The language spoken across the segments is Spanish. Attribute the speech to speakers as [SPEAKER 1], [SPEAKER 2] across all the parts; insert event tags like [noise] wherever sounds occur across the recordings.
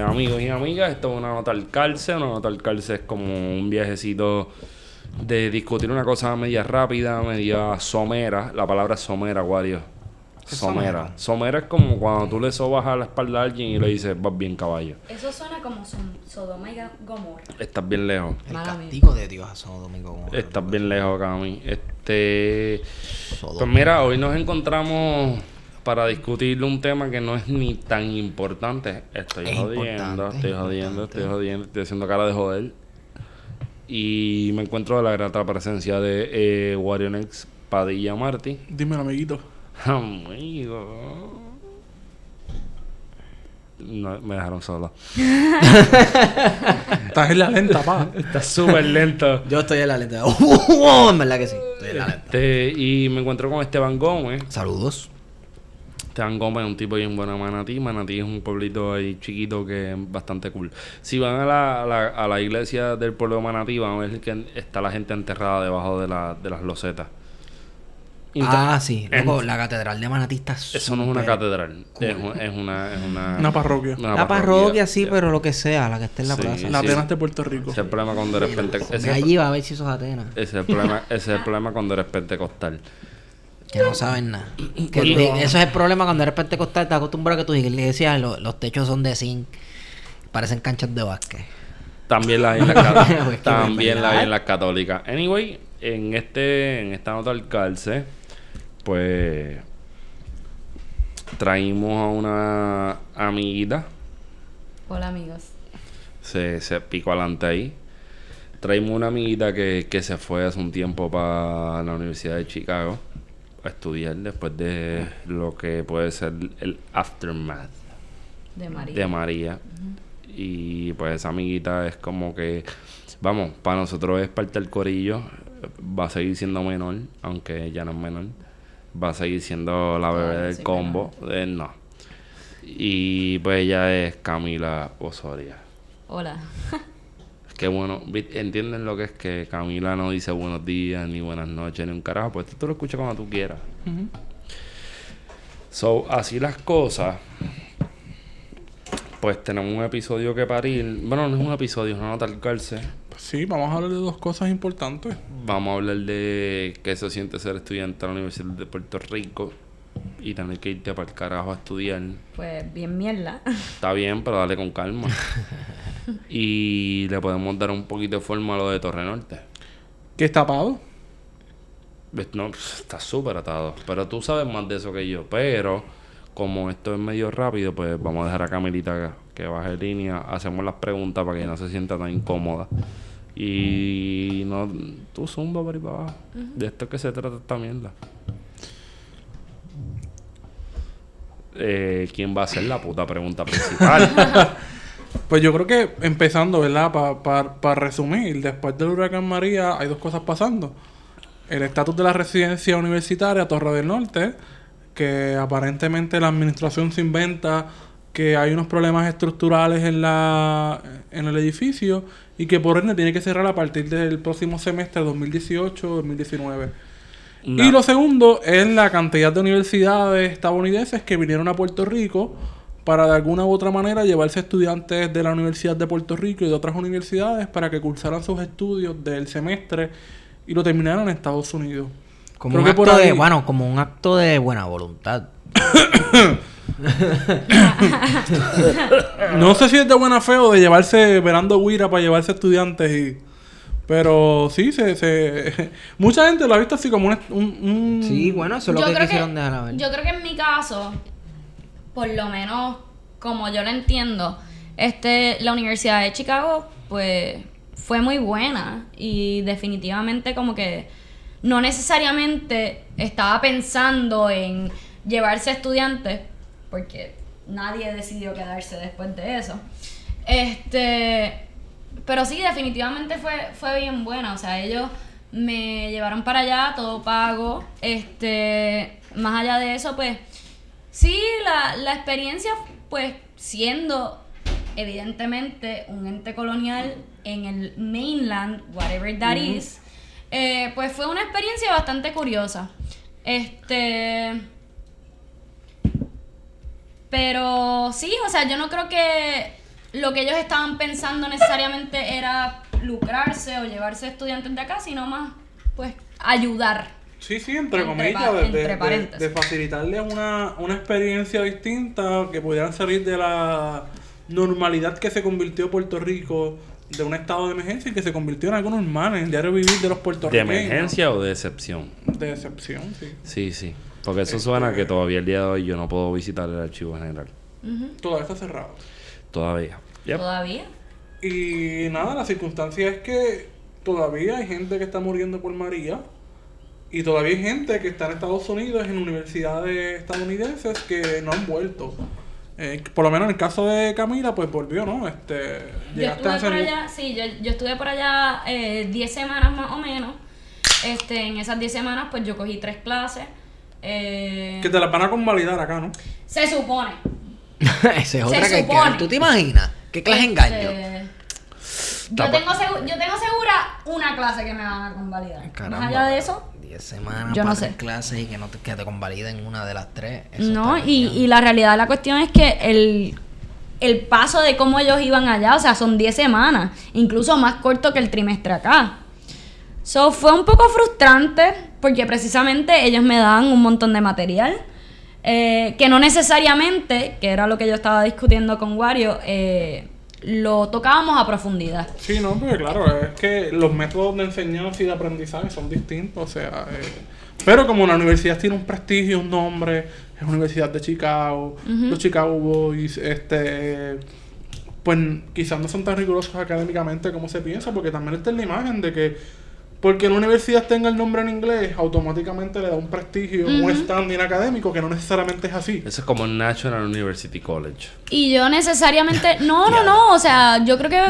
[SPEAKER 1] amigos y amigas. Esto es una nota al calce. Una nota al calce es como un viajecito de discutir una cosa media rápida, media somera. La palabra somera, Wario.
[SPEAKER 2] ¿Qué es
[SPEAKER 1] Somera.
[SPEAKER 2] somera?
[SPEAKER 1] Somera es como cuando tú le sobas a la espalda a alguien y le dices, vas bien caballo.
[SPEAKER 3] Eso suena como Sodoma y Gomorra.
[SPEAKER 1] Estás bien lejos.
[SPEAKER 2] El
[SPEAKER 3] Mala mía.
[SPEAKER 2] castigo de Dios a Santo Domingo. Gomorra.
[SPEAKER 1] Estás bien lejos, Cami. Este.
[SPEAKER 2] Sodoma.
[SPEAKER 1] Pues mira, hoy nos encontramos para discutir un tema que no es ni tan importante. Estoy
[SPEAKER 2] Es
[SPEAKER 1] jodiendo,
[SPEAKER 2] importante,
[SPEAKER 1] estoy
[SPEAKER 2] es
[SPEAKER 1] jodiendo, estoy jodiendo, estoy haciendo cara de joder. Y me encuentro de la grata presencia de eh, Warionex Padilla Martí.
[SPEAKER 4] Dímelo, amiguito.
[SPEAKER 1] Amigo. No, me dejaron solo. [laughs]
[SPEAKER 4] Estás en la lenta, pa.
[SPEAKER 1] Está súper lento.
[SPEAKER 2] Yo estoy en la lenta. [laughs] en verdad que sí. Estoy en la lenta.
[SPEAKER 1] Este, y me encuentro con Esteban Gómez.
[SPEAKER 2] Saludos.
[SPEAKER 1] Esteban Gómez es un tipo bien bueno de Manatí. Manatí es un pueblito ahí chiquito que es bastante cool. Si van a la, a la, a la iglesia del pueblo de Manatí, van a ver que está la gente enterrada debajo de, la, de las losetas. Inter-
[SPEAKER 2] Ah, sí. Loco,
[SPEAKER 1] en-
[SPEAKER 2] la catedral de Manatí está
[SPEAKER 1] Eso no es una catedral.
[SPEAKER 2] cool.
[SPEAKER 1] Es, es una, es una...
[SPEAKER 4] Una parroquia.
[SPEAKER 1] una
[SPEAKER 2] La parroquia sí,
[SPEAKER 1] Ya.
[SPEAKER 2] pero lo que sea, la que esté en la
[SPEAKER 1] Sí.
[SPEAKER 2] plaza.
[SPEAKER 4] La
[SPEAKER 1] sí.
[SPEAKER 4] Atenas de Puerto Rico.
[SPEAKER 1] Ese es el problema cuando eres pentecostal.
[SPEAKER 2] Ve allí va a ver si sos Atenas.
[SPEAKER 1] Ese es el problema, ese es el problema cuando eres pentecostal.
[SPEAKER 2] Que no saben nada. [clears throat] Que
[SPEAKER 4] Porque-
[SPEAKER 2] te- eso es el problema cuando eres pentecostal. Te acostumbras a que tus iglesias, lo- los techos son de zinc. Parecen canchas de básquet.
[SPEAKER 1] También la hay en las [laughs] también la hay en las católicas. Anyway, en este en esta nota al calce, pues traímos a una amiguita,
[SPEAKER 3] Hola amigos.
[SPEAKER 1] se, se picó adelante ahí. Traímos una amiguita que, que se fue hace un tiempo para la Universidad de Chicago a estudiar después de lo que puede ser el aftermath
[SPEAKER 3] De María.
[SPEAKER 1] de María. Y pues esa amiguita es como que, vamos, para nosotros es parte del corillo. Va a seguir siendo menor, aunque ya no es menor. Va a seguir siendo la bebé
[SPEAKER 3] Todavía
[SPEAKER 1] del
[SPEAKER 3] soy
[SPEAKER 1] combo. Eh, no. Y pues ella es Camila Osoria.
[SPEAKER 3] Hola. [laughs]
[SPEAKER 1] Qué bueno, entienden lo que es que Camila no dice buenos días, ni buenas noches, ni un carajo. Pues tú lo escuchas cuando tú quieras. So, así las cosas. Pues tenemos un episodio que parir. Bueno, no es un episodio, es una nota al.
[SPEAKER 4] Pues sí, vamos a hablar de dos cosas importantes.
[SPEAKER 1] Vamos a hablar de qué se siente ser estudiante de la Universidad de Puerto Rico y tener que irte para el carajo a estudiar.
[SPEAKER 3] Pues bien mierda. [laughs]
[SPEAKER 1] Está bien, pero dale con calma. [laughs] y le podemos dar un poquito de forma a lo de Torre Norte.
[SPEAKER 4] ¿Qué está tapado?
[SPEAKER 1] Ves, No, está súper atado. Pero tú sabes más de eso que yo. Pero, como esto es medio rápido, pues vamos a dejar a Camilita que, que baje línea. Hacemos las preguntas para que no se sienta tan incómoda. Y no, tú zumba por ahí para abajo. De esto es que se trata esta mierda. Eh, ¿Quién va a hacer la puta pregunta principal? [laughs]
[SPEAKER 4] Pues yo creo que empezando, ¿verdad? Para resumir, después del huracán María hay dos cosas pasando. El estatus de la residencia universitaria Torre del Norte, que aparentemente la administración se inventa que hay unos problemas estructurales en la en el edificio y que por ende tiene que cerrar a partir del próximo semestre 2018-2019.
[SPEAKER 1] No.
[SPEAKER 4] Y lo segundo es la cantidad de universidades estadounidenses que vinieron a Puerto Rico para de alguna u otra manera llevarse estudiantes de la Universidad de Puerto Rico y de otras universidades para que cursaran sus estudios del semestre y lo terminaran en Estados Unidos.
[SPEAKER 2] Como
[SPEAKER 4] Creo
[SPEAKER 2] un acto de, bueno, como un acto de buena voluntad. [coughs]
[SPEAKER 4] No sé si es de buena fe o de llevarse, verando Guira para llevarse estudiantes y... Pero sí, se, se... [laughs] mucha gente lo ha visto así como un... un- un-
[SPEAKER 2] Sí, bueno, eso es lo
[SPEAKER 3] Yo
[SPEAKER 2] que quisieron dejar a ver.
[SPEAKER 3] Yo creo que en mi caso, por lo menos como yo lo entiendo, este, la Universidad de Chicago, pues, fue muy buena y definitivamente como que no necesariamente estaba pensando en llevarse estudiantes, porque nadie decidió quedarse después de eso. Este, pero sí, definitivamente fue, fue bien buena. O sea, ellos me llevaron para allá, todo pago. Este, más allá de eso, pues, sí, la, la experiencia, pues, siendo evidentemente un ente colonial en el mainland, whatever that is, eh, pues fue una experiencia bastante curiosa. Este. Pero sí, o sea, yo no creo que lo que ellos estaban pensando necesariamente era lucrarse o llevarse estudiantes de acá, sino más, pues, ayudar.
[SPEAKER 4] Sí, sí, entre,
[SPEAKER 3] Entre
[SPEAKER 4] comillas, de,
[SPEAKER 3] entre
[SPEAKER 4] de- de-
[SPEAKER 3] paréntesis.
[SPEAKER 4] de facilitarles una, una experiencia distinta que pudieran salir de la normalidad que se convirtió Puerto Rico de un estado de emergencia y que se convirtió en algo normal en el diario vivir de los
[SPEAKER 1] ¿De
[SPEAKER 4] puertorriqueños.
[SPEAKER 1] emergencia o de excepción?
[SPEAKER 4] De excepción, sí.
[SPEAKER 1] Sí, sí. Porque eso suena que todavía el día de hoy yo no puedo visitar el archivo general.
[SPEAKER 3] Ujú.
[SPEAKER 4] Todavía está cerrado.
[SPEAKER 1] Todavía. Yep.
[SPEAKER 3] Todavía.
[SPEAKER 4] Y nada, la circunstancia es que todavía hay gente que está muriendo por María. Y todavía hay gente que está en Estados Unidos, en universidades estadounidenses, que no han vuelto. Eh, por lo menos en el caso de Camila, pues volvió, ¿no? Este,
[SPEAKER 3] Yo
[SPEAKER 4] a
[SPEAKER 3] estuve por allá, sí, yo, yo estuve por allá eh, 10 semanas más o menos. Este, en esas 10 semanas, pues yo cogí tres clases. Eh,
[SPEAKER 4] Que te las van a convalidar acá, ¿no?
[SPEAKER 3] se supone. [laughs]
[SPEAKER 2] Esa es
[SPEAKER 3] Se
[SPEAKER 2] otra que hay que
[SPEAKER 3] supone.
[SPEAKER 2] ver. ¿Tú te imaginas? ¿Qué clase de engaño?
[SPEAKER 3] Este, yo, tengo segu- yo tengo segura una clase que me van a convalidar.
[SPEAKER 2] Caramba,
[SPEAKER 3] Más allá de eso,
[SPEAKER 2] 10 semanas
[SPEAKER 3] yo no
[SPEAKER 2] para
[SPEAKER 3] sé.
[SPEAKER 2] tres clases y que, no te, que te convaliden una de las tres. eso
[SPEAKER 3] no, y, y la realidad de la cuestión es que el, el paso de cómo ellos iban allá, o sea, son 10 semanas, incluso más corto que el trimestre acá. So, fue un poco frustrante porque precisamente ellos me daban un montón de material eh, que no necesariamente, que era lo que yo estaba discutiendo con Wario, eh, lo tocábamos a profundidad.
[SPEAKER 4] Sí, no, porque claro, es que los métodos de enseñanza y de aprendizaje son distintos, o sea, eh, pero como la universidad tiene un prestigio, un nombre, es Universidad de Chicago, los Chicago Boys, este, pues quizás no son tan rigurosos académicamente como se piensa, porque también está la imagen de que porque una universidad tenga el nombre en inglés, automáticamente le da un prestigio, un standing académico que no necesariamente es así.
[SPEAKER 1] Eso es como National University College.
[SPEAKER 3] Y yo necesariamente, no, no, no, o sea, yo creo que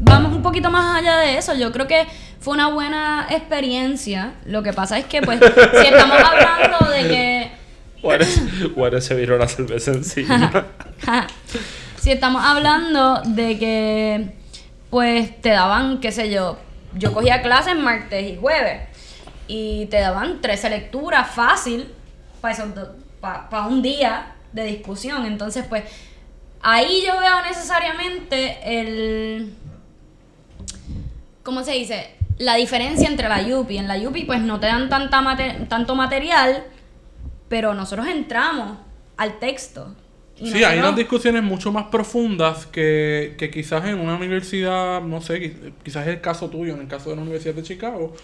[SPEAKER 3] vamos un poquito más allá de eso, yo creo que fue una buena experiencia, lo que pasa es que pues [laughs] si estamos hablando de que, [laughs]
[SPEAKER 1] Juárez se viró la cerveza encima. [laughs]
[SPEAKER 3] si estamos hablando de que pues te daban, qué sé yo, yo cogía clases martes y jueves y te daban 13 lecturas fácil para un día de discusión, entonces pues ahí yo veo necesariamente el ¿cómo se dice? La diferencia entre la Yupi. En la Yupi pues no te dan tanta tanto material, pero nosotros entramos al texto. Y
[SPEAKER 4] Sí, hay unas discusiones mucho más profundas que, que quizás en una universidad, no sé, qui- quizás es el caso tuyo, en el caso de la Universidad de Chicago,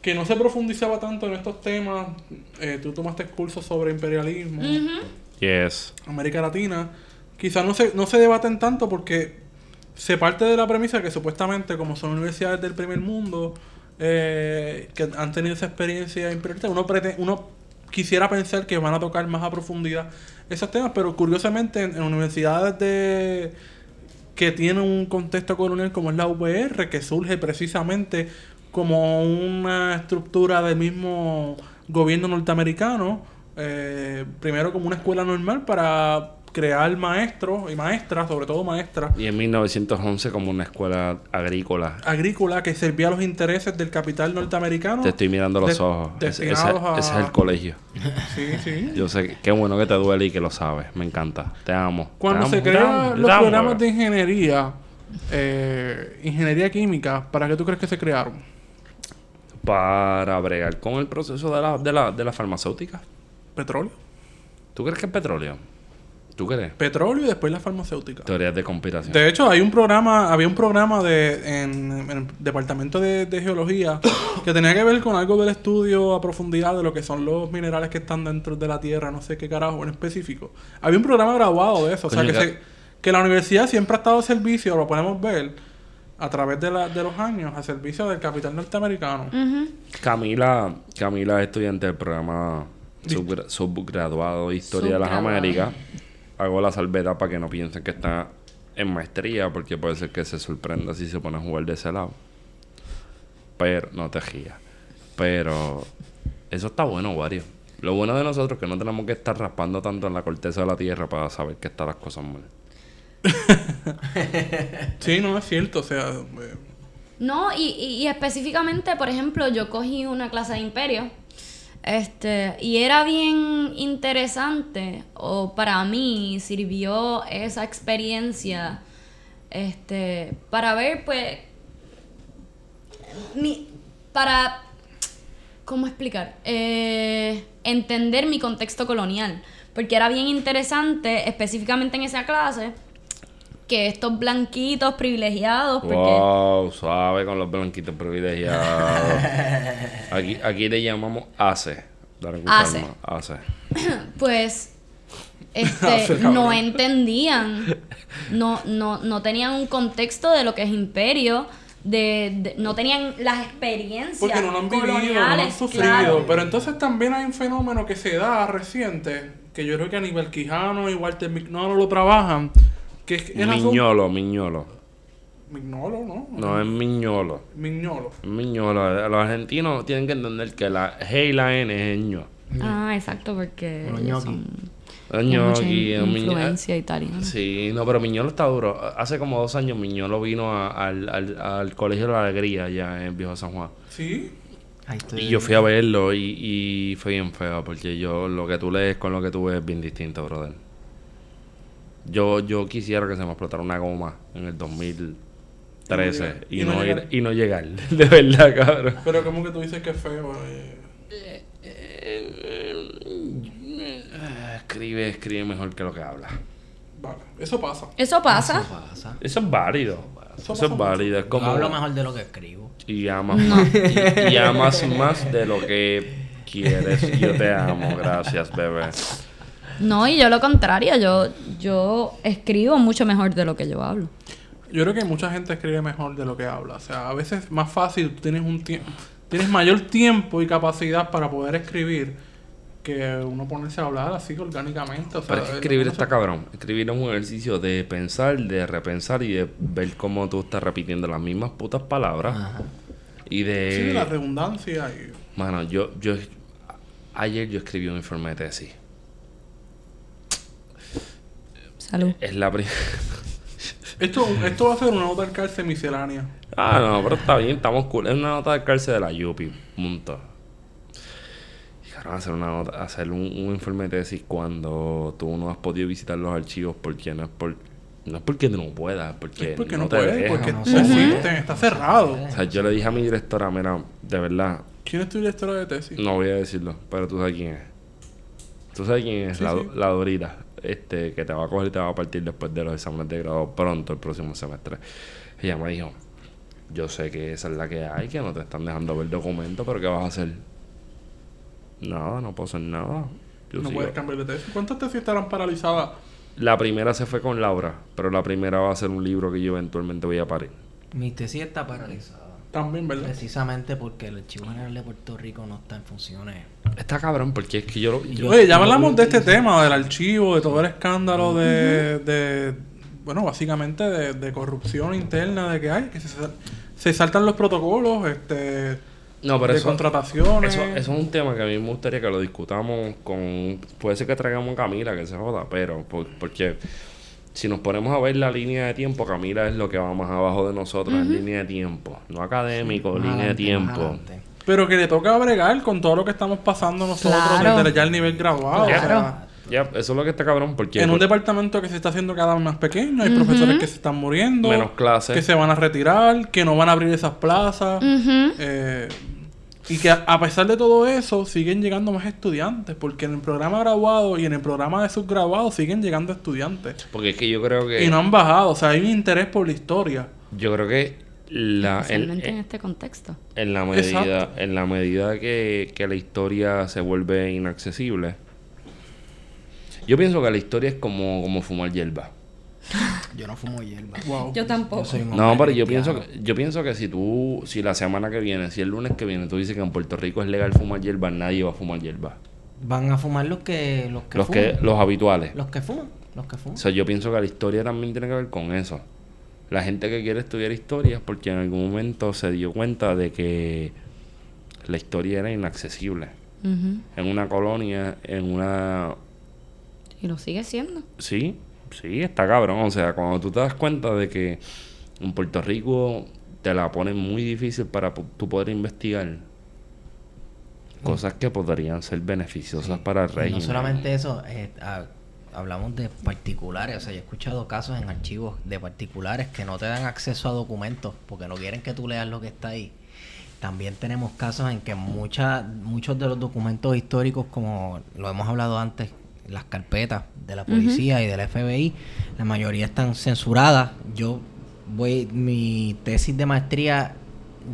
[SPEAKER 4] que no se profundizaba tanto en estos temas. Eh, tú tomaste cursos sobre imperialismo,
[SPEAKER 1] yes.
[SPEAKER 4] América Latina. Quizás no se, no se debaten tanto porque se parte de la premisa que supuestamente, como son universidades del primer mundo, eh, que han tenido esa experiencia imperialista, uno, prete- uno quisiera pensar que van a tocar más a profundidad esos temas, pero curiosamente en, universidades de que tienen un contexto colonial como es la UPR, que surge precisamente como una estructura del mismo gobierno norteamericano, eh, primero como una escuela normal para crear maestros y maestras, sobre todo maestras,
[SPEAKER 1] Y en 1911 como una escuela agrícola.
[SPEAKER 4] agrícola que servía a los intereses del capital norteamericano.
[SPEAKER 1] Te estoy mirando los ojos. Ese, ese-
[SPEAKER 4] destinados a-
[SPEAKER 1] ese es el colegio. [laughs]
[SPEAKER 4] Sí, sí.
[SPEAKER 1] Yo sé que qué bueno que te duele y que lo sabes. Me encanta. Te amo.
[SPEAKER 4] Cuando
[SPEAKER 1] Te
[SPEAKER 4] se
[SPEAKER 1] amo,
[SPEAKER 4] crean los
[SPEAKER 1] amo,
[SPEAKER 4] programas de ingeniería, eh, ingeniería química, ¿para qué tú crees que se crearon?
[SPEAKER 1] Para bregar con el proceso de la, de la, de la farmacéutica.
[SPEAKER 4] Petróleo.
[SPEAKER 1] ¿Tú crees que es petróleo? ¿Tú crees?
[SPEAKER 4] Petróleo y después la farmacéutica.
[SPEAKER 1] Teorías de conspiración.
[SPEAKER 4] De hecho, hay un programa, había un programa de en, en el departamento de, de geología que tenía que ver con algo del estudio a profundidad de lo que son los minerales que están dentro de la tierra, no sé qué carajo en específico. Había un programa graduado de eso, o sea que, se- que la universidad siempre ha estado al servicio, lo podemos ver a través de, la- de los años, al servicio del capital norteamericano.
[SPEAKER 1] Camila, Camila es estudiante del programa subgra- subgraduado de Historia de las. Américas. Hago la salvedad para que no piensen que está en maestría, porque puede ser que se sorprenda si se pone a jugar de ese lado. Pero, no te rías. Pero, eso está bueno, Wario. Lo bueno de nosotros es que no tenemos que estar raspando tanto en la corteza de la tierra para saber que están las cosas mal. [laughs]
[SPEAKER 4] Sí, no es cierto, o sea, eh,
[SPEAKER 3] No, y, y, y específicamente, por ejemplo, yo cogí una clase de imperio. Este, y era bien interesante, o para mí sirvió esa experiencia Este, para ver, pues, mi, para, ¿cómo explicar? Eh, entender mi contexto colonial. Porque era bien interesante, específicamente en esa clase, que estos blanquitos privilegiados, porque...
[SPEAKER 1] Wow, suave con los blanquitos privilegiados. [laughs] aquí, aquí le llamamos ACE.
[SPEAKER 3] ACE.
[SPEAKER 1] ACE.
[SPEAKER 3] pues este [laughs] no entendían no no no tenían un contexto de lo que es imperio de, de- no tenían las experiencias
[SPEAKER 4] Porque no lo han vivido, no lo han sufrido.
[SPEAKER 3] claro.
[SPEAKER 4] Pero entonces también hay un fenómeno que se da reciente, que yo creo que Aníbal Quijano y Walter Mignolo lo trabajan, que es el asunto-
[SPEAKER 1] Miñolo, Miñolo.
[SPEAKER 4] Mignolo, ¿no?
[SPEAKER 1] No, es Miñolo.
[SPEAKER 4] Mignolo.
[SPEAKER 1] Es Miñolo. Los argentinos tienen que entender que la G y la N es ño.
[SPEAKER 3] ah exacto porque son-
[SPEAKER 1] Es ñoqui, es
[SPEAKER 3] influencia italiana
[SPEAKER 1] Sí, no, pero Miñolo está duro. Hace como dos años Miñolo vino a- al, al, al Colegio de la Alegría allá en Viejo San Juan.
[SPEAKER 4] Sí.
[SPEAKER 2] Ahí estoy.
[SPEAKER 1] Y yo fui a verlo y, y fue bien feo porque yo lo que tú lees con lo que tú ves es bien distinto, brother. Yo, yo quisiera que se me explotara una goma en el 2013 y,
[SPEAKER 4] Y no
[SPEAKER 1] no,
[SPEAKER 4] llegar.
[SPEAKER 1] ir, y no llegar. [laughs] De verdad, cabrón.
[SPEAKER 4] Pero como que tú dices que es feo. eh.
[SPEAKER 1] Ah, Escribe, escribe mejor que lo que habla.
[SPEAKER 4] Vale, eso pasa.
[SPEAKER 3] eso pasa
[SPEAKER 2] Eso pasa.
[SPEAKER 1] Eso es válido.
[SPEAKER 4] Eso
[SPEAKER 1] Eso es válido. Es
[SPEAKER 2] Yo
[SPEAKER 1] como...
[SPEAKER 2] hablo mejor de lo que escribo.
[SPEAKER 1] Y amas más. Y, y amas más de lo que quieres. Yo te amo. Gracias, bebé.
[SPEAKER 3] No y yo lo contrario yo yo escribo mucho mejor de lo que yo hablo
[SPEAKER 4] Yo creo que mucha gente escribe mejor de lo que habla. O sea, a veces es más fácil, tú tienes un tiempo, tienes mayor tiempo y capacidad para poder escribir que uno ponerse a hablar así orgánicamente. O sea,
[SPEAKER 1] Pero es que escribir está cabrón. Escribir es un ejercicio de pensar, de repensar y de ver cómo tú estás repitiendo las mismas putas palabras.
[SPEAKER 2] Ajá.
[SPEAKER 1] Y de...
[SPEAKER 4] Sí, la redundancia y...
[SPEAKER 1] Mano, yo, yo... Ayer yo escribí un informe de tesis.
[SPEAKER 3] Salud
[SPEAKER 1] Es la primera... [laughs]
[SPEAKER 4] Esto, esto va a ser una nota del cárcel miscelánea.
[SPEAKER 1] Ah, no, pero está bien, estamos cool. Es una nota de cárcel de la Yupi, punto. Y cabrón, hacer una nota, hacer un, un informe de tesis cuando tú no has podido visitar los archivos porque no es por no es porque no puedas, porque,
[SPEAKER 4] Es porque
[SPEAKER 1] no,
[SPEAKER 4] no,
[SPEAKER 1] te
[SPEAKER 4] puede,
[SPEAKER 1] dejan.
[SPEAKER 4] porque
[SPEAKER 2] no se
[SPEAKER 4] existen, está cerrado.
[SPEAKER 1] O sea, yo le dije a mi directora, mira, de verdad,
[SPEAKER 4] ¿Quién es tu directora de tesis?
[SPEAKER 1] no voy a decirlo, pero tú sabes quién es. Tú sabes quién es,
[SPEAKER 4] Sí,
[SPEAKER 1] la,
[SPEAKER 4] sí.
[SPEAKER 1] la Dorita, este, que te va a coger y te va a partir después de los exámenes de grado pronto, el próximo semestre. Ella me dijo, yo sé que esa es la que hay, que no te están dejando ver documentos, pero ¿qué vas a hacer? Nada, no puedo hacer nada. Yo
[SPEAKER 4] no
[SPEAKER 1] sigo.
[SPEAKER 4] puedes cambiar de tesis. ¿Cuántas tesis estarán paralizadas?
[SPEAKER 1] La primera se fue con Laura, pero la primera va a ser un libro que yo eventualmente voy a parir.
[SPEAKER 2] Mi tesis está paralizada.
[SPEAKER 4] También, ¿verdad?
[SPEAKER 2] Precisamente porque el Archivo General de Puerto Rico no está en funciones.
[SPEAKER 1] Está cabrón, porque es que yo lo... yo-
[SPEAKER 4] Oye, ya hablamos de este tema, del archivo, de todo el escándalo de, de bueno, básicamente de, de corrupción interna de que hay, que se, se saltan los protocolos, este,
[SPEAKER 1] no, pero
[SPEAKER 4] de
[SPEAKER 1] eso,
[SPEAKER 4] contrataciones.
[SPEAKER 1] Eso, eso es un tema que a mí me gustaría que lo discutamos con... Puede ser que traigamos a Camila, que se joda, pero... por- porque si nos ponemos a ver la línea de tiempo, Camila es lo que va más abajo de nosotros, en línea de tiempo. No académico, línea de
[SPEAKER 2] adelante,
[SPEAKER 1] tiempo.
[SPEAKER 4] Pero que le toca bregar con todo lo que estamos pasando nosotros
[SPEAKER 3] Claro.
[SPEAKER 4] desde ya el nivel graduado. o
[SPEAKER 1] Ya,
[SPEAKER 4] sea,
[SPEAKER 1] ya, eso es lo que está cabrón, porque...
[SPEAKER 4] en un departamento que se está haciendo cada vez más pequeño, hay profesores que se están muriendo,
[SPEAKER 1] Menos clases.
[SPEAKER 4] que se van a retirar, que no van a abrir esas plazas.
[SPEAKER 3] Ujú.
[SPEAKER 4] Eh, y que a, pesar de todo eso, siguen llegando más estudiantes, porque en el programa graduado y en el programa de subgraduado siguen llegando estudiantes.
[SPEAKER 1] Porque es que yo creo que...
[SPEAKER 4] Y no han bajado, o sea, hay un interés por la historia.
[SPEAKER 1] Yo creo que la... en-
[SPEAKER 3] Especialmente en
[SPEAKER 1] en-
[SPEAKER 3] este contexto.
[SPEAKER 1] En la medida,
[SPEAKER 4] Exacto.
[SPEAKER 1] en la medida que, que la historia se vuelve inaccesible. Yo pienso que la historia es como, como fumar hierba. [laughs]
[SPEAKER 2] Yo no fumo hierba.
[SPEAKER 4] Wow.
[SPEAKER 3] Yo tampoco.
[SPEAKER 2] Yo soy un
[SPEAKER 1] No, pero yo pienso, que, yo pienso que si tú, si la semana que viene, si el lunes que viene tú dices que en Puerto Rico es legal fumar hierba, nadie va a fumar hierba.
[SPEAKER 2] Van a fumar los que los que
[SPEAKER 1] Los
[SPEAKER 2] fuman.
[SPEAKER 1] que, los habituales.
[SPEAKER 2] Los que fuman. Los que
[SPEAKER 1] O
[SPEAKER 2] fuman.
[SPEAKER 1] sea, yo pienso que la historia también tiene que ver con eso. La gente que quiere estudiar historia es porque en algún momento se dio cuenta de que la historia era inaccesible. En una colonia, en una
[SPEAKER 3] Y lo sigue siendo.
[SPEAKER 1] Sí, sí, está cabrón. O sea, cuando tú te das cuenta de que en Puerto Rico te la ponen muy difícil para tú poder investigar cosas que podrían ser beneficiosas para el régimen.
[SPEAKER 2] no solamente eso, eh, ah, hablamos de particulares, o sea, yo he escuchado casos en archivos de particulares que no te dan acceso a documentos porque no quieren que tú leas lo que está ahí. También tenemos casos en que muchas, muchos de los documentos históricos, como lo hemos hablado antes, las carpetas de la policía y del FBI, la mayoría están censuradas. Yo voy, mi tesis de maestría,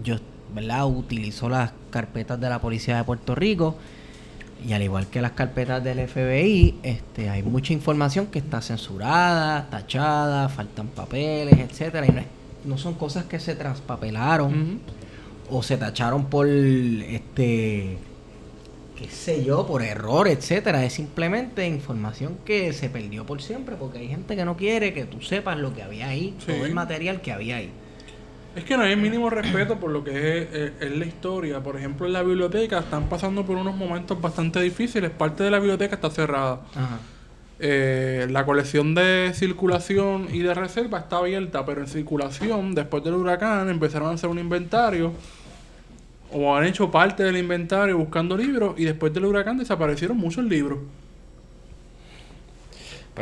[SPEAKER 2] yo, ¿verdad? Utilizo las carpetas de la policía de Puerto Rico y al igual que las carpetas del FBI, este, hay mucha información que está censurada, tachada, faltan papeles, etcétera, y no, es- no son cosas que se transpapelaron o se tacharon por este qué sé yo, por error, etcétera, es simplemente información que se perdió por siempre porque hay gente que no quiere que tú sepas lo que había ahí,
[SPEAKER 4] Sí.
[SPEAKER 2] todo el material que había ahí.
[SPEAKER 4] Es que no hay el mínimo respeto por lo que es, eh, es la historia. Por ejemplo, en la biblioteca están pasando por unos momentos bastante difíciles. Parte de la biblioteca está cerrada.
[SPEAKER 2] Ajá.
[SPEAKER 4] Eh, la colección de circulación y de reserva está abierta, pero en circulación, después del huracán, empezaron a hacer un inventario. O han hecho parte del inventario buscando libros. Y después del huracán desaparecieron muchos libros.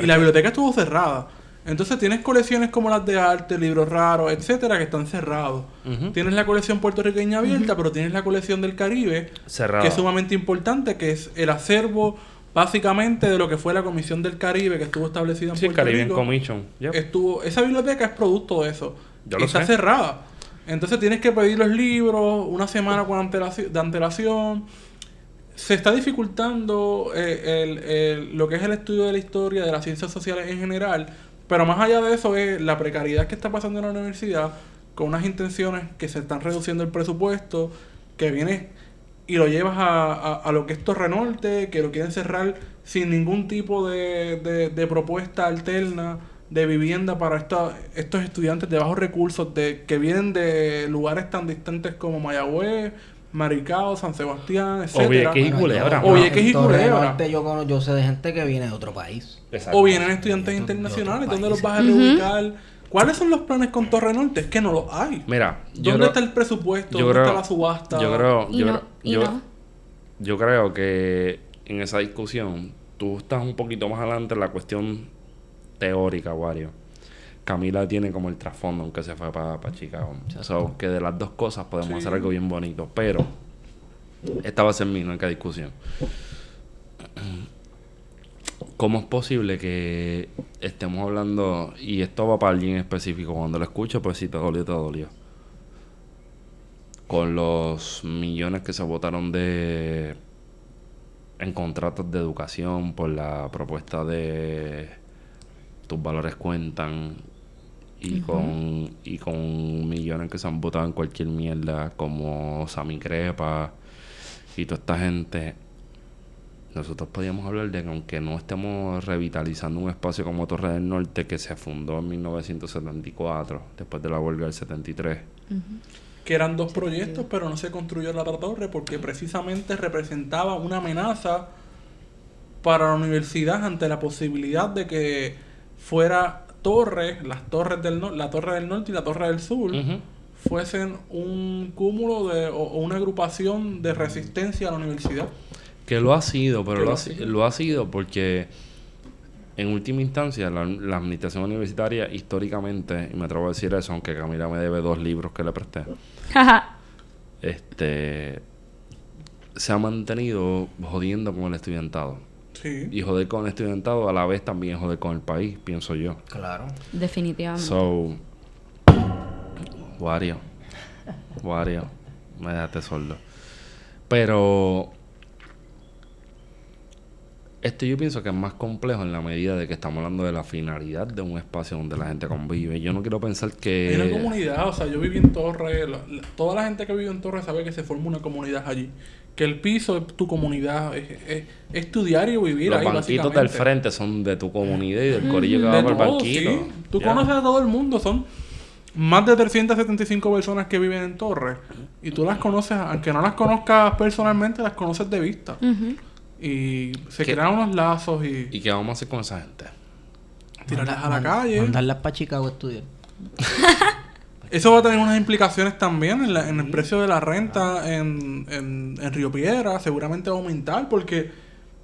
[SPEAKER 4] y la biblioteca estuvo cerrada. Entonces tienes colecciones como las de arte, libros raros, etcétera, que están cerrados. Tienes la colección puertorriqueña abierta, pero tienes la colección del Caribe,
[SPEAKER 1] Cerrada.
[SPEAKER 4] que es sumamente importante, que es el acervo básicamente de lo que fue la Comisión del Caribe que estuvo establecida en
[SPEAKER 1] Sí,
[SPEAKER 4] Puerto
[SPEAKER 1] Caribbean
[SPEAKER 4] Rico.
[SPEAKER 1] Commission. Yep.
[SPEAKER 4] Estuvo, esa biblioteca es producto de eso.
[SPEAKER 1] Yo lo
[SPEAKER 4] está
[SPEAKER 1] sé.
[SPEAKER 4] cerrada. Entonces tienes que pedir los libros una semana con antelaci- de antelación. Se está dificultando eh, el- lo que es el estudio de la historia, de las ciencias sociales en general. Pero más allá de eso es la precariedad que está pasando en la universidad con unas intenciones que se están reduciendo el presupuesto, que viene y lo llevas a, a- a lo que es Torre Norte, que lo quieren cerrar sin ningún tipo de, de- de propuesta alterna de vivienda para esta- estos estudiantes de bajos recursos de, que vienen de lugares tan distantes como Mayagüez, Maricao, San Sebastián, etc.
[SPEAKER 1] Vieques y Culebra,
[SPEAKER 4] y
[SPEAKER 2] en Torre
[SPEAKER 4] Culebra.
[SPEAKER 2] Yo, cono- yo sé de gente que viene de otro país.
[SPEAKER 1] Exacto.
[SPEAKER 4] O vienen estudiantes
[SPEAKER 2] de otro- de
[SPEAKER 4] internacionales, ¿dónde los vas a reubicar? ¿Cuáles son los planes con Torre Norte? Es que no los hay.
[SPEAKER 1] Mira, yo
[SPEAKER 4] ¿Dónde
[SPEAKER 1] creo-
[SPEAKER 4] está el presupuesto?
[SPEAKER 1] yo
[SPEAKER 4] ¿Dónde
[SPEAKER 1] creo-
[SPEAKER 4] está la subasta?
[SPEAKER 1] Yo creo, yo,
[SPEAKER 3] no,
[SPEAKER 1] yo,
[SPEAKER 3] no.
[SPEAKER 1] yo creo que en esa discusión tú estás un poquito más adelante en la cuestión teórica, Wario. Camila tiene como el trasfondo, aunque se fue para Chicago. So, que de las dos cosas podemos
[SPEAKER 4] Sí.
[SPEAKER 1] hacer algo bien bonito. Pero esta va a ser mi única discusión. ¿Cómo es posible que estemos hablando, y esto va para alguien específico, cuando lo escucho, pues si te dolió, te dolió? Con los millones que se votaron de en contratos de educación por la propuesta de tus valores cuentan y con y con millones que se han votado en cualquier mierda como Sammy Crepa y toda esta gente nosotros podíamos hablar de que aunque no estemos revitalizando un espacio como Torre del Norte que se fundó en 1974 después de la huelga del 73
[SPEAKER 4] que eran dos proyectos, pero no se construyó la otra torre porque precisamente representaba una amenaza para la universidad ante la posibilidad de que fuera torre, las torres del norte, la torre del norte y la torre del sur, fuesen un cúmulo de, o, o una agrupación de resistencia a la universidad.
[SPEAKER 1] Que lo ha sido, pero
[SPEAKER 4] Que
[SPEAKER 1] lo,
[SPEAKER 4] lo
[SPEAKER 1] ha,
[SPEAKER 4] ha
[SPEAKER 1] si-
[SPEAKER 4] sido.
[SPEAKER 1] lo ha sido porque en última instancia la, la administración universitaria históricamente, y me atrevo a decir eso, aunque Camila me debe dos libros que le presté, este se ha mantenido jodiendo con el estudiantado.
[SPEAKER 4] Sí.
[SPEAKER 1] Y joder con el estudiantado a la vez también joder con el país, pienso yo.
[SPEAKER 2] Claro.
[SPEAKER 3] Definitivamente.
[SPEAKER 1] So, Wario, Wario, me dejaste sordo. Pero esto yo pienso que es más complejo en la medida de que estamos hablando de la finalidad de un espacio donde la gente convive. Yo no quiero pensar que...
[SPEAKER 4] Hay una comunidad, o sea, yo viví en Torre, la- la- toda la gente que vive en Torre sabe que se forma una comunidad allí. Que el piso es tu comunidad, es, es- es estudiar y vivir
[SPEAKER 1] Los
[SPEAKER 4] ahí,
[SPEAKER 1] banquitos del frente son de tu comunidad y del corillo que
[SPEAKER 4] De
[SPEAKER 1] va por el banquito.
[SPEAKER 4] sí. Tú
[SPEAKER 1] Ya.
[SPEAKER 4] conoces a todo el mundo, son más de 375 personas que viven en Torre. Y tú las conoces, aunque no las conozcas personalmente, las conoces de vista. Y se
[SPEAKER 1] ¿Qué?
[SPEAKER 4] crean unos lazos y
[SPEAKER 1] ¿Y qué vamos a hacer con esa gente?
[SPEAKER 4] tirarlas a la calle.
[SPEAKER 2] Mandarlas para Chicago a estudiar. [laughs]
[SPEAKER 4] Eso va a tener unas implicaciones también en, la- en el precio de la renta en, en, en Río Piedra. Seguramente va a aumentar porque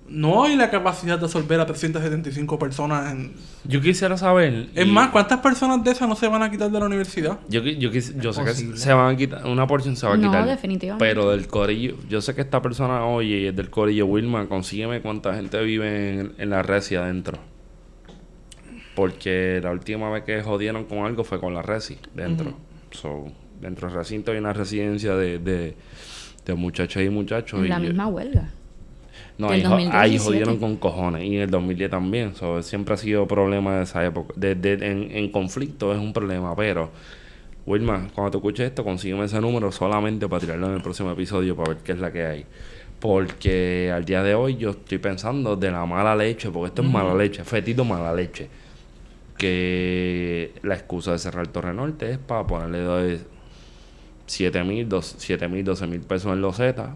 [SPEAKER 4] no hay la capacidad de absorber a 375 personas. En...
[SPEAKER 1] Yo quisiera saber.
[SPEAKER 4] Es
[SPEAKER 1] y-
[SPEAKER 4] más, ¿cuántas personas de esas no se van a quitar de la universidad?
[SPEAKER 1] Yo, yo, quis- yo sé que se van a quitar, una porción se va a
[SPEAKER 3] No,
[SPEAKER 1] quitar.
[SPEAKER 3] definitivamente.
[SPEAKER 1] Pero del corillo, yo sé que esta persona oye y es del corillo Wilma, consígueme cuánta gente vive en, en la resi adentro. Porque la última vez que jodieron con algo fue con la resi dentro. So, dentro del recinto hay una residencia de, de, de muchachos y muchachos.
[SPEAKER 3] la
[SPEAKER 1] y,
[SPEAKER 3] misma huelga.
[SPEAKER 1] no, ahí, jo- ahí
[SPEAKER 3] 2017.
[SPEAKER 1] jodieron con cojones. Y en el 2010 también. So, siempre ha sido problema de esa época. De, de- en, en conflicto es un problema. Pero, Wilma, cuando te escuches esto, consígueme ese número solamente para tirarlo en el próximo episodio para ver qué es la que hay. Porque al día de hoy yo estoy pensando de la mala leche, porque esto es mala leche, fetito mala leche. Que la excusa de cerrar Torre Norte es para ponerle de 7 mil, 12 mil pesos en loseta,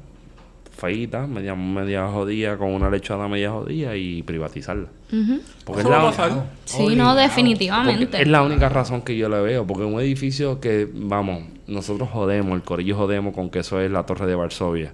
[SPEAKER 1] feita, media, media jodida, con una lechada media jodida y privatizarla.
[SPEAKER 3] Ujú.
[SPEAKER 1] Porque
[SPEAKER 4] Eso
[SPEAKER 1] es
[SPEAKER 4] va a pasar.
[SPEAKER 3] Sí, no, definitivamente.
[SPEAKER 1] porque es la única razón que yo le veo. Porque un edificio que, vamos, nosotros jodemos, el corillo jodemos con que eso es la Torre de Varsovia.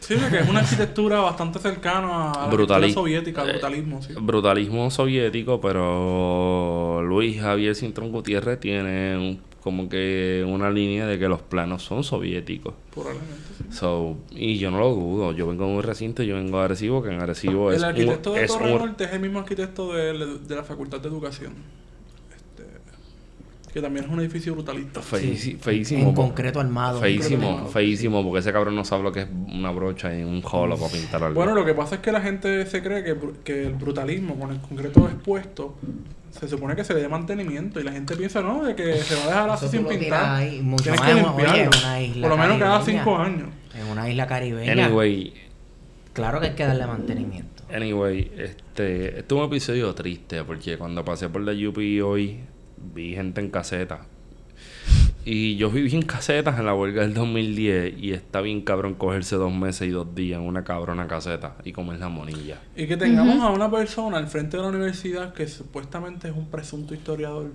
[SPEAKER 4] Sí, porque es una arquitectura bastante cercana a la
[SPEAKER 1] Brutali-
[SPEAKER 4] soviética, al
[SPEAKER 1] eh,
[SPEAKER 4] brutalismo, sí.
[SPEAKER 1] Brutalismo soviético, pero Luis Javier Cintrón Gutiérrez tiene un- como que una línea de que los planos son soviéticos.
[SPEAKER 4] Probablemente, sí.
[SPEAKER 1] So, y yo no lo dudo. Yo vengo de un recinto, yo vengo de Arecibo, que en Arecibo es
[SPEAKER 4] El arquitecto
[SPEAKER 1] un,
[SPEAKER 4] de Torre Norte es el mismo arquitecto de, de la Facultad de Educación. Que también es un edificio brutalista.
[SPEAKER 2] Sí.
[SPEAKER 1] feísimo.
[SPEAKER 2] En
[SPEAKER 1] po-
[SPEAKER 2] concreto armado.
[SPEAKER 1] Feísimo, feísimo, porque ese cabrón no sabe lo que es una brocha y un jolo para pintar algo.
[SPEAKER 4] Bueno, lo que pasa es que la gente se cree que, que el brutalismo con el concreto expuesto se supone que se le dé mantenimiento y la gente piensa, no, de que se va a dejar así sin pintar.
[SPEAKER 2] ahí, mucho
[SPEAKER 4] Tienes
[SPEAKER 2] más
[SPEAKER 4] que
[SPEAKER 2] oye,
[SPEAKER 4] limpiarlo.
[SPEAKER 2] en una isla
[SPEAKER 4] Por lo menos cada cinco años.
[SPEAKER 2] En una isla caribeña.
[SPEAKER 1] anyway,
[SPEAKER 2] Claro que hay que darle mantenimiento.
[SPEAKER 1] anyway, este, este es un episodio triste porque cuando pasé por la UP hoy vi gente en caseta. Y yo viví en casetas en la huelga del 2010 y está bien cabrón cogerse dos meses y dos días en una cabrona caseta y comer la monilla.
[SPEAKER 4] Y que tengamos a una persona al frente de la universidad que supuestamente es un presunto historiador,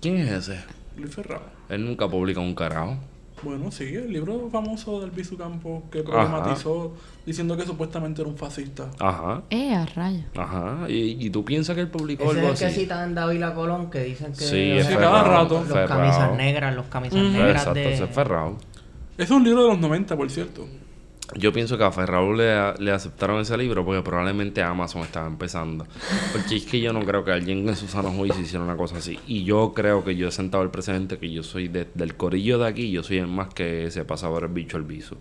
[SPEAKER 1] ¿Quién es ese?
[SPEAKER 4] Luis Ferraro.
[SPEAKER 1] Él nunca publica un carajo.
[SPEAKER 4] Bueno, sí, el libro famoso del Bisu Campo que problematizó diciendo que supuestamente era un fascista.
[SPEAKER 1] Ajá,
[SPEAKER 3] Eh, a rayo.
[SPEAKER 1] ajá. ¿Y, y tú piensas que él publicó
[SPEAKER 2] Ese es
[SPEAKER 1] algo
[SPEAKER 2] el que
[SPEAKER 1] así?
[SPEAKER 2] citan en Dávila Colón que dicen que
[SPEAKER 1] Sí, es
[SPEAKER 4] Sí, cada rato.
[SPEAKER 2] los
[SPEAKER 1] Ferrao.
[SPEAKER 2] camisas negras, los camisas
[SPEAKER 4] Ujú.
[SPEAKER 2] negras
[SPEAKER 1] Exacto,
[SPEAKER 2] de
[SPEAKER 1] es Ferrao.
[SPEAKER 4] Es un libro de los 90, por cierto.
[SPEAKER 1] Yo pienso que a Ferrao le, le aceptaron ese libro porque probablemente Amazon estaba empezando. Porque es que yo no creo que alguien en su sano juicio hiciera una cosa así. Y yo creo que yo he sentado el precedente que yo soy de- del corillo de aquí, yo soy el más que se pasa por el bicho el viso.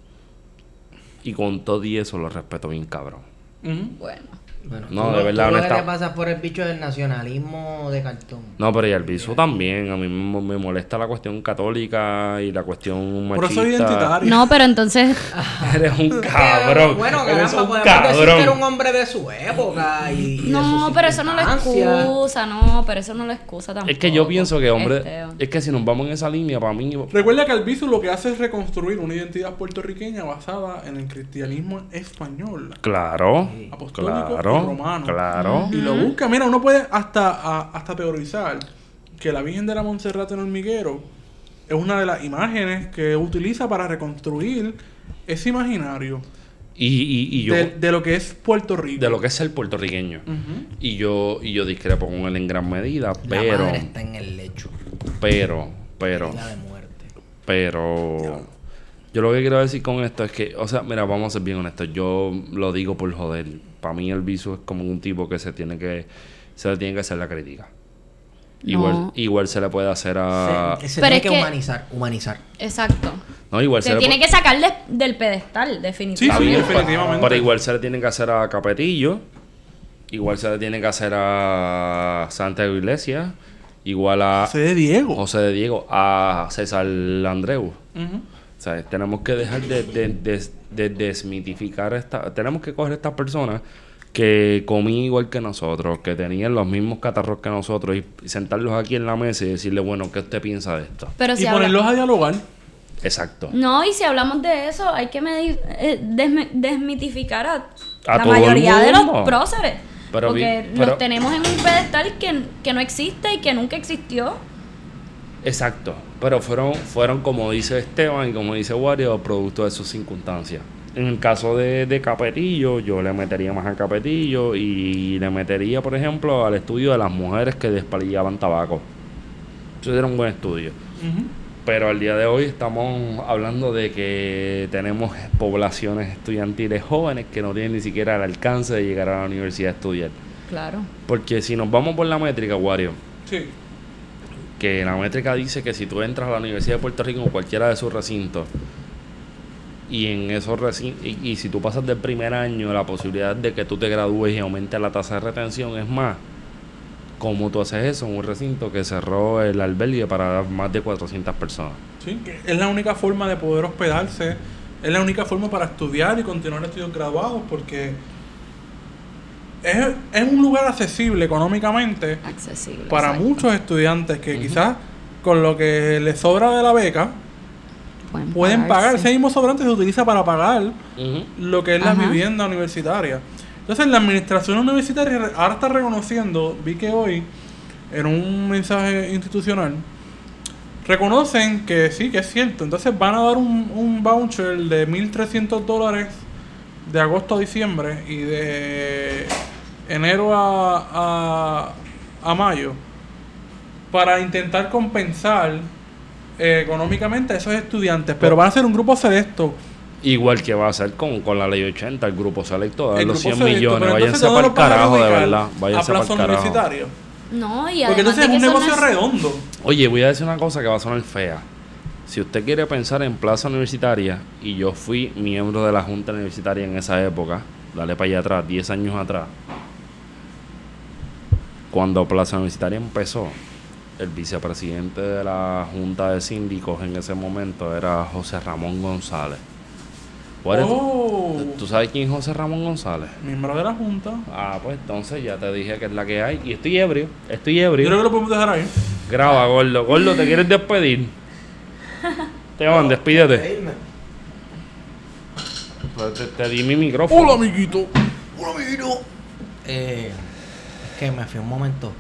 [SPEAKER 1] Y con todo y eso lo respeto bien cabrón.
[SPEAKER 3] Bueno.
[SPEAKER 2] Bueno,
[SPEAKER 1] No,
[SPEAKER 2] tú
[SPEAKER 1] de verdad,
[SPEAKER 2] tú
[SPEAKER 1] no
[SPEAKER 2] lo que
[SPEAKER 1] está-
[SPEAKER 2] te pasas por el bicho del nacionalismo de cartón.
[SPEAKER 1] No, pero y el viso también. A mí me, me molesta la cuestión católica y la cuestión
[SPEAKER 4] Por
[SPEAKER 1] machista.
[SPEAKER 4] eso es identitario.
[SPEAKER 3] No, pero entonces, [laughs]
[SPEAKER 1] Eres un [laughs] cabrón.
[SPEAKER 2] Bueno,
[SPEAKER 1] Eres
[SPEAKER 2] caramba,
[SPEAKER 1] un
[SPEAKER 2] podemos decir que
[SPEAKER 1] cabrón.
[SPEAKER 2] era un hombre de su época y,
[SPEAKER 3] no, pero eso no lo excusa, no, pero eso no lo excusa tampoco.
[SPEAKER 1] Es que yo pienso que, hombre,
[SPEAKER 3] Este,
[SPEAKER 1] es que si nos vamos en esa línea, para mí,
[SPEAKER 4] Recuerda que Albizu lo que hace es reconstruir una identidad puertorriqueña basada en el cristianismo español.
[SPEAKER 1] claro,
[SPEAKER 4] Apostólico
[SPEAKER 1] claro,
[SPEAKER 4] y romano.
[SPEAKER 1] claro.
[SPEAKER 4] Y lo busca. Mira, uno puede hasta, a- hasta teorizar que la Virgen de la Monserrate en Hormiguero es una de las imágenes que utiliza para reconstruir ese imaginario
[SPEAKER 1] Y, y, y yo,
[SPEAKER 4] de,
[SPEAKER 1] de,
[SPEAKER 4] de lo que es Puerto Rico.
[SPEAKER 1] lo que es el puertorriqueño. Y yo, y yo discrepo con él en gran medida,
[SPEAKER 2] La
[SPEAKER 1] pero,
[SPEAKER 2] madre está en el lecho.
[SPEAKER 1] pero, pero,
[SPEAKER 2] La de muerte.
[SPEAKER 1] pero, yo lo que quiero decir con esto es que, o sea, mira, vamos a ser bien honestos, yo lo digo por joder, para mí el viso es como un tipo que se tiene que, se le tiene que hacer la crítica. Igual,
[SPEAKER 3] No.
[SPEAKER 1] igual se le puede hacer a...
[SPEAKER 2] Se, se
[SPEAKER 3] Pero
[SPEAKER 2] tiene
[SPEAKER 3] es
[SPEAKER 2] que,
[SPEAKER 3] que-
[SPEAKER 2] humanizar, humanizar.
[SPEAKER 3] Exacto.
[SPEAKER 1] No, igual se,
[SPEAKER 3] Se
[SPEAKER 1] le
[SPEAKER 3] tiene que sacar de- del pedestal,
[SPEAKER 4] Sí,
[SPEAKER 1] Está
[SPEAKER 4] sí,
[SPEAKER 1] bien,
[SPEAKER 4] definitivamente.
[SPEAKER 1] Pero igual se le tiene que hacer a Capetillo. Igual se le tiene que hacer a Santiago Iglesias. Igual a
[SPEAKER 4] José de Diego.
[SPEAKER 1] José de Diego. A César Andreu. O tenemos que dejar de, de, de- de desmitificar esta... Tenemos que coger estas personas que comían igual que nosotros, que tenían los mismos catarros que nosotros y, y sentarlos aquí en la mesa y decirle, bueno, ¿qué usted piensa de esto?
[SPEAKER 3] Pero
[SPEAKER 4] Y
[SPEAKER 3] habla-
[SPEAKER 4] ponerlos a dialogar.
[SPEAKER 1] Exacto.
[SPEAKER 3] No, y si hablamos de eso, hay que medi- eh, desmitificar a,
[SPEAKER 1] A
[SPEAKER 3] la mayoría de los próceres.
[SPEAKER 1] Pero vi-
[SPEAKER 3] porque
[SPEAKER 1] pero-
[SPEAKER 3] los tenemos en un pedestal que, que no existe y que nunca existió.
[SPEAKER 1] Exacto, pero fueron, fueron como dice Esteban y como dice Wario, producto de sus circunstancias. En el caso de, de Capetillo, yo le metería más a Capetillo y le metería, por ejemplo, al estudio de las mujeres que despalillaban tabaco. Eso era un buen estudio. Pero al día de hoy estamos hablando de que tenemos poblaciones estudiantiles jóvenes que no tienen ni siquiera el alcance de llegar a la universidad a estudiar.
[SPEAKER 3] Claro.
[SPEAKER 1] Porque si nos vamos por la métrica, Wario,
[SPEAKER 4] Sí.
[SPEAKER 1] Que la métrica dice que si tú entras a la Universidad de Puerto Rico en cualquiera de sus recintos y en esos recintos y, si tú pasas del primer año la posibilidad de que tú te gradúes y aumente la tasa de retención es más ¿cómo tú haces eso en un recinto que cerró el albergue para más de 400 personas?
[SPEAKER 4] Sí, es la única forma de poder hospedarse, es la única forma para estudiar y continuar estudios graduados, porque es, es un lugar accesible económicamente
[SPEAKER 3] Accesible.
[SPEAKER 4] para
[SPEAKER 3] exacto.
[SPEAKER 4] muchos estudiantes que quizás con lo que les sobra de la beca pueden pagar. Ese mismo sobrante se utiliza para pagar lo que es la
[SPEAKER 3] Ajá.
[SPEAKER 4] vivienda universitaria. Entonces la administración universitaria ahora está reconociendo, vi que hoy en un mensaje institucional, reconocen que sí, que es cierto. Entonces van a dar un, un voucher de 1.300 dólares de agosto a diciembre y de enero a, a, a mayo para intentar compensar eh, económicamente a esos estudiantes. Pero van a ser un grupo selecto.
[SPEAKER 1] Igual que va a ser con, con la ley 80, el grupo selecto, de
[SPEAKER 4] El
[SPEAKER 1] los
[SPEAKER 4] grupo
[SPEAKER 1] 100
[SPEAKER 4] selecto,
[SPEAKER 1] millones, váyanse para el
[SPEAKER 4] ¿dónde los van a
[SPEAKER 1] carajo, de verdad,
[SPEAKER 4] A
[SPEAKER 1] váyanse para el carajo.
[SPEAKER 4] universitario.
[SPEAKER 3] No, y
[SPEAKER 4] Porque entonces es un negocio
[SPEAKER 3] es-
[SPEAKER 4] redondo.
[SPEAKER 1] Oye, voy a decir una cosa que va a sonar fea. Si usted quiere pensar en Plaza Universitaria, y yo fui miembro de la Junta Universitaria en esa época, dale para allá atrás, 10 años atrás, cuando Plaza Universitaria empezó, el vicepresidente de la Junta de Síndicos en ese momento era José Ramón González.
[SPEAKER 4] Oh,
[SPEAKER 1] ¿Tú sabes quién es José Ramón González?
[SPEAKER 4] miembro de la Junta.
[SPEAKER 1] Ah, pues entonces ya te dije que es la que hay. Y estoy ebrio, estoy
[SPEAKER 4] Yo
[SPEAKER 1] ebrio.
[SPEAKER 4] creo que lo podemos dejar ahí.
[SPEAKER 1] Graba, gordo. Gordo, ¿te quieres despedir? [laughs] Te van, despídete. Pues Te, te di mi micrófono.
[SPEAKER 4] Hola, amiguito.
[SPEAKER 2] Eh, es que me fui un momento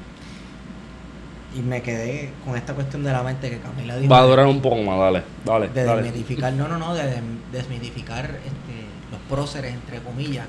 [SPEAKER 2] y me quedé con esta cuestión de la mente que Camila dijo.
[SPEAKER 1] Va a durar un poco más, dale. Dale,
[SPEAKER 2] de
[SPEAKER 1] dale.
[SPEAKER 2] desmitificar, no, no, no, de desmitificar este, los próceres, entre comillas.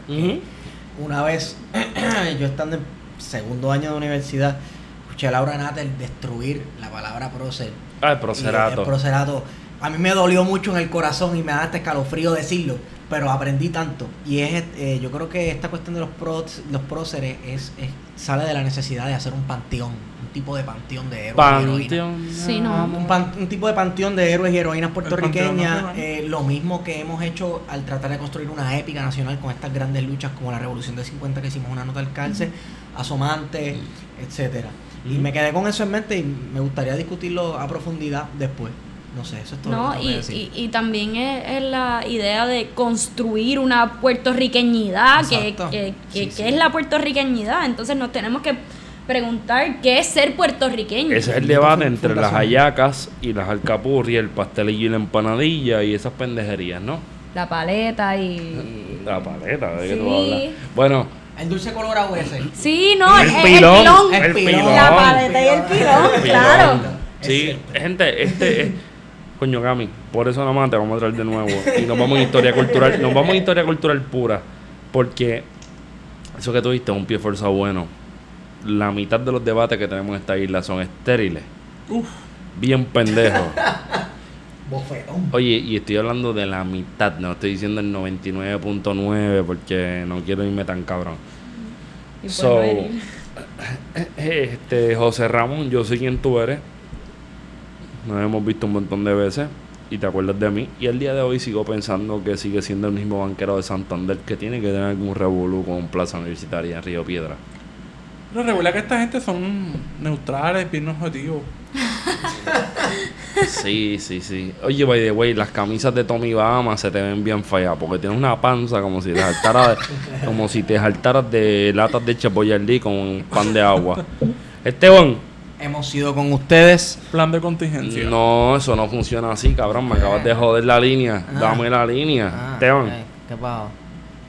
[SPEAKER 2] Una vez, [clears throat] yo estando en segundo año de universidad, escuché a Laura Natter destruir la palabra prócer.
[SPEAKER 1] Ah, el
[SPEAKER 2] Y el
[SPEAKER 1] procerato.
[SPEAKER 2] procerato. A mí me dolió mucho en el corazón y me da este escalofrío decirlo, pero aprendí tanto. Y es, eh, yo creo que esta cuestión de los, pros- los próceres es, es- sale de la necesidad de hacer un panteón, un tipo de panteón de héroes y heroínas.
[SPEAKER 1] Panteón.
[SPEAKER 3] Sí, no.
[SPEAKER 2] Un, pan- un tipo de panteón de héroes y heroínas puertorriqueñas,
[SPEAKER 4] panteón
[SPEAKER 2] eh, lo mismo que hemos hecho al tratar de construir una épica nacional con estas grandes luchas como la Revolución del 50 que hicimos una nota al cárcel, Asomante, etcétera. Y me quedé con eso en mente y me gustaría discutirlo a profundidad después. No sé, eso es todo.
[SPEAKER 3] No,
[SPEAKER 2] que
[SPEAKER 3] y,
[SPEAKER 2] decir.
[SPEAKER 3] y, y también es, es la idea de construir una puertorriqueñidad, que,
[SPEAKER 2] Exacto.
[SPEAKER 3] que, que-
[SPEAKER 2] Sí,
[SPEAKER 3] que
[SPEAKER 2] sí.
[SPEAKER 3] es la puertorriqueñidad. Entonces nos tenemos que preguntar qué es ser puertorriqueño.
[SPEAKER 1] Ese es el debate entre las hallacas y las alcapurrias, el pastelillo y la empanadilla y esas pendejerías, ¿no?
[SPEAKER 3] La paleta y... [laughs]
[SPEAKER 1] La paleta, ¿de qué tú
[SPEAKER 3] Sí.
[SPEAKER 1] hablas? Bueno,
[SPEAKER 2] El dulce colorado ese.
[SPEAKER 3] Sí, no, el,
[SPEAKER 1] pilón,
[SPEAKER 3] el pilón.
[SPEAKER 2] el pilón.
[SPEAKER 3] La paleta y el pilón,
[SPEAKER 1] El
[SPEAKER 3] claro.
[SPEAKER 1] pilón. Sí, gente, este es. Coño, Gami, por eso nada más te vamos a traer de nuevo. Y nos vamos en historia cultural. Nos vamos en historia cultural pura. Porque eso que tuviste es un pie forzado bueno. La mitad de los debates que tenemos en esta isla son estériles.
[SPEAKER 4] Uf.
[SPEAKER 1] Bien pendejos. [laughs] Oye, y estoy hablando de la mitad, no estoy diciendo el 99.9 porque no quiero irme tan cabrón.
[SPEAKER 3] Y pues
[SPEAKER 1] So, [laughs] este, José Ramón, yo sé quién tú eres. Nos hemos visto un montón de veces y te acuerdas de mí. Y el día de hoy sigo pensando que sigue siendo el mismo banquero de Santander que tiene que tener algún revolú con Plaza Universitaria en Río Piedra.
[SPEAKER 4] Pero regular que esta gente son neutrales, bien objetivos. [laughs]
[SPEAKER 1] Sí, sí, sí. Oye, by the way, las camisas de Tommy Bahama se te ven bien feas porque tienes una panza como si te saltaras como si te saltaras de latas de Chapoyardí con pan de agua. Esteban,
[SPEAKER 2] Hemos sido con ustedes.
[SPEAKER 4] Plan de contingencia.
[SPEAKER 1] no, eso no funciona así, cabrón. Me acabas de joder la línea.
[SPEAKER 2] Ah.
[SPEAKER 1] Dame la línea.
[SPEAKER 2] Ah,
[SPEAKER 1] Esteban.
[SPEAKER 2] ay, ¿Qué pasó?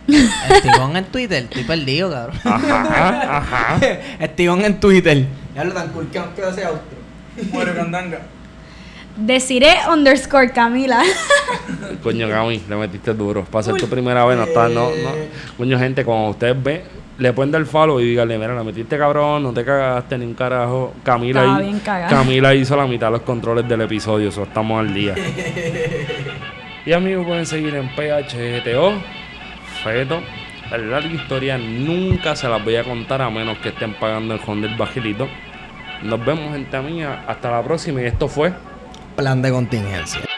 [SPEAKER 2] [laughs] Estigón en Twitter, estoy perdido, cabrón.
[SPEAKER 1] Ajá, ajá. [laughs]
[SPEAKER 2] Estigón en Twitter. Ya lo tan cool que nos quedó ese outro.
[SPEAKER 4] Muere Candanga.
[SPEAKER 3] Deciré underscore Camila. [laughs]
[SPEAKER 1] Coño, Cami, le metiste duro. Para ser tu primera vez, no está, no, no. Coño, gente, cuando ustedes ven, le pueden dar follow y díganle, mira, la metiste cabrón, no te cagaste ni un carajo. Camila,
[SPEAKER 3] Estaba
[SPEAKER 1] hi-
[SPEAKER 3] bien cagada.
[SPEAKER 1] Camila hizo la mitad de los controles del episodio, eso estamos al día. [laughs] y a mí me pueden seguir en PHGTO, Feto. La larga historia nunca se las voy a contar a menos que estén pagando el Honda del Bajilito. Nos vemos, gente mía. Hasta la próxima. Y esto fue
[SPEAKER 2] Plan de contingencia.